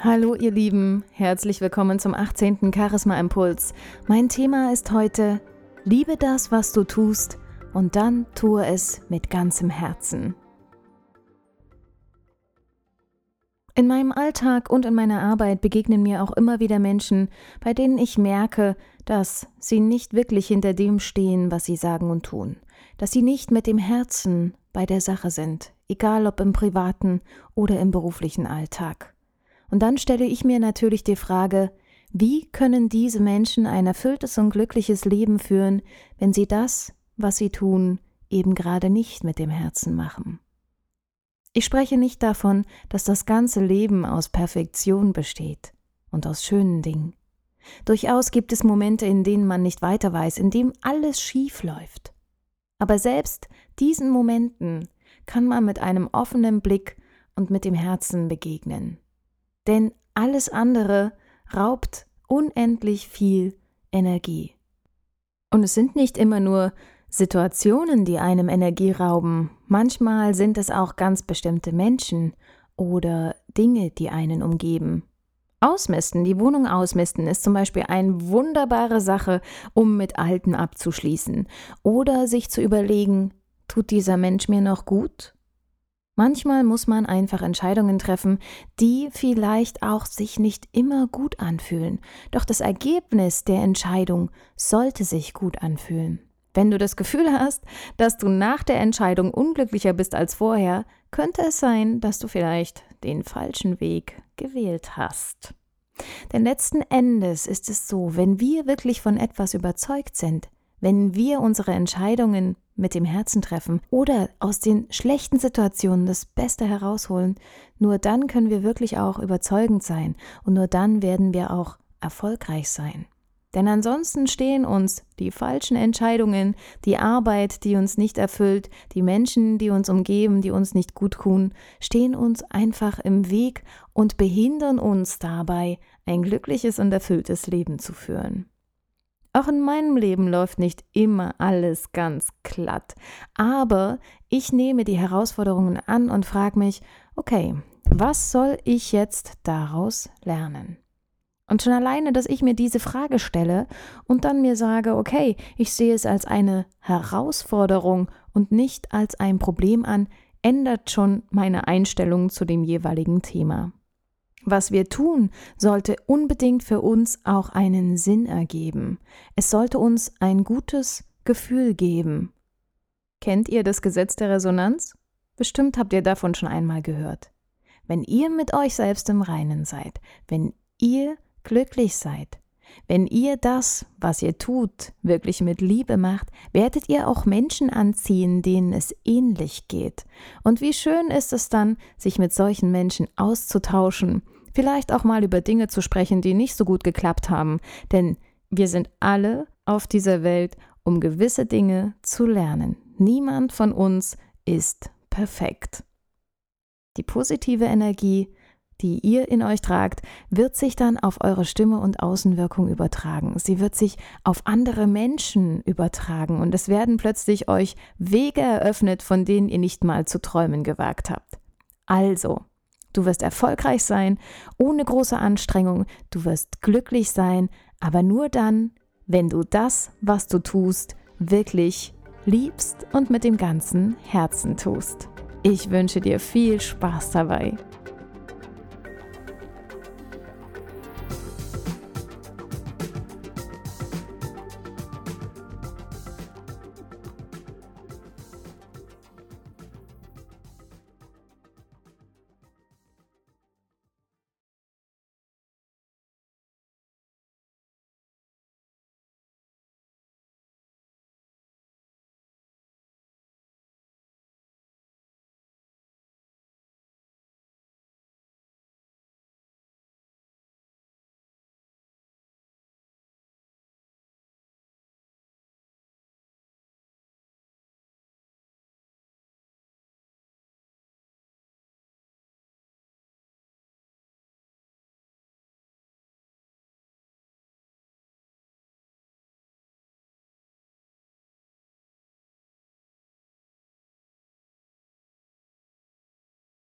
Hallo ihr Lieben, herzlich willkommen zum 18. Charisma Impuls. Mein Thema ist heute Liebe das, was du tust und dann tue es mit ganzem Herzen. In meinem Alltag und in meiner Arbeit begegnen mir auch immer wieder Menschen, bei denen ich merke, dass sie nicht wirklich hinter dem stehen, was sie sagen und tun, dass sie nicht mit dem Herzen bei der Sache sind, egal ob im privaten oder im beruflichen Alltag. Und dann stelle ich mir natürlich die Frage, wie können diese Menschen ein erfülltes und glückliches Leben führen, wenn sie das, was sie tun, eben gerade nicht mit dem Herzen machen? Ich spreche nicht davon, dass das ganze Leben aus Perfektion besteht und aus schönen Dingen. Durchaus gibt es Momente, in denen man nicht weiter weiß, in denen alles schief läuft. Aber selbst diesen Momenten kann man mit einem offenen Blick und mit dem Herzen begegnen denn alles andere raubt unendlich viel Energie. Und es sind nicht immer nur Situationen, die einem Energie rauben, manchmal sind es auch ganz bestimmte Menschen oder Dinge, die einen umgeben. Ausmisten, die Wohnung ausmisten, ist zum Beispiel eine wunderbare Sache, um mit Alten abzuschließen. Oder sich zu überlegen, tut dieser Mensch mir noch gut? Manchmal muss man einfach Entscheidungen treffen, die vielleicht auch sich nicht immer gut anfühlen. Doch das Ergebnis der Entscheidung sollte sich gut anfühlen. Wenn du das Gefühl hast, dass du nach der Entscheidung unglücklicher bist als vorher, könnte es sein, dass du vielleicht den falschen Weg gewählt hast. Denn letzten Endes ist es so, wenn wir wirklich von etwas überzeugt sind, wenn wir unsere Entscheidungen mit dem Herzen treffen oder aus den schlechten Situationen das Beste herausholen, nur dann können wir wirklich auch überzeugend sein und nur dann werden wir auch erfolgreich sein. Denn ansonsten stehen uns die falschen Entscheidungen, die Arbeit, die uns nicht erfüllt, die Menschen, die uns umgeben, die uns nicht gut tun, stehen uns einfach im Weg und behindern uns dabei, ein glückliches und erfülltes Leben zu führen. Auch in meinem Leben läuft nicht immer alles ganz glatt. Aber ich nehme die Herausforderungen an und frage mich, okay, was soll ich jetzt daraus lernen? Und schon alleine, dass ich mir diese Frage stelle und dann mir sage, okay, ich sehe es als eine Herausforderung und nicht als ein Problem an, ändert schon meine Einstellung zu dem jeweiligen Thema. Was wir tun, sollte unbedingt für uns auch einen Sinn ergeben. Es sollte uns ein gutes Gefühl geben. Kennt ihr das Gesetz der Resonanz? Bestimmt habt ihr davon schon einmal gehört. Wenn ihr mit euch selbst im Reinen seid, wenn ihr glücklich seid, wenn ihr das, was ihr tut, wirklich mit Liebe macht, werdet ihr auch Menschen anziehen, denen es ähnlich geht. Und wie schön ist es dann, sich mit solchen Menschen auszutauschen, vielleicht auch mal über Dinge zu sprechen, die nicht so gut geklappt haben, denn wir sind alle auf dieser Welt, um gewisse Dinge zu lernen. Niemand von uns ist perfekt. Die positive Energie die ihr in euch tragt, wird sich dann auf eure Stimme und Außenwirkung übertragen. Sie wird sich auf andere Menschen übertragen und es werden plötzlich euch Wege eröffnet, von denen ihr nicht mal zu träumen gewagt habt. Also, du wirst erfolgreich sein, ohne große Anstrengung, du wirst glücklich sein, aber nur dann, wenn du das, was du tust, wirklich liebst und mit dem ganzen Herzen tust. Ich wünsche dir viel Spaß dabei.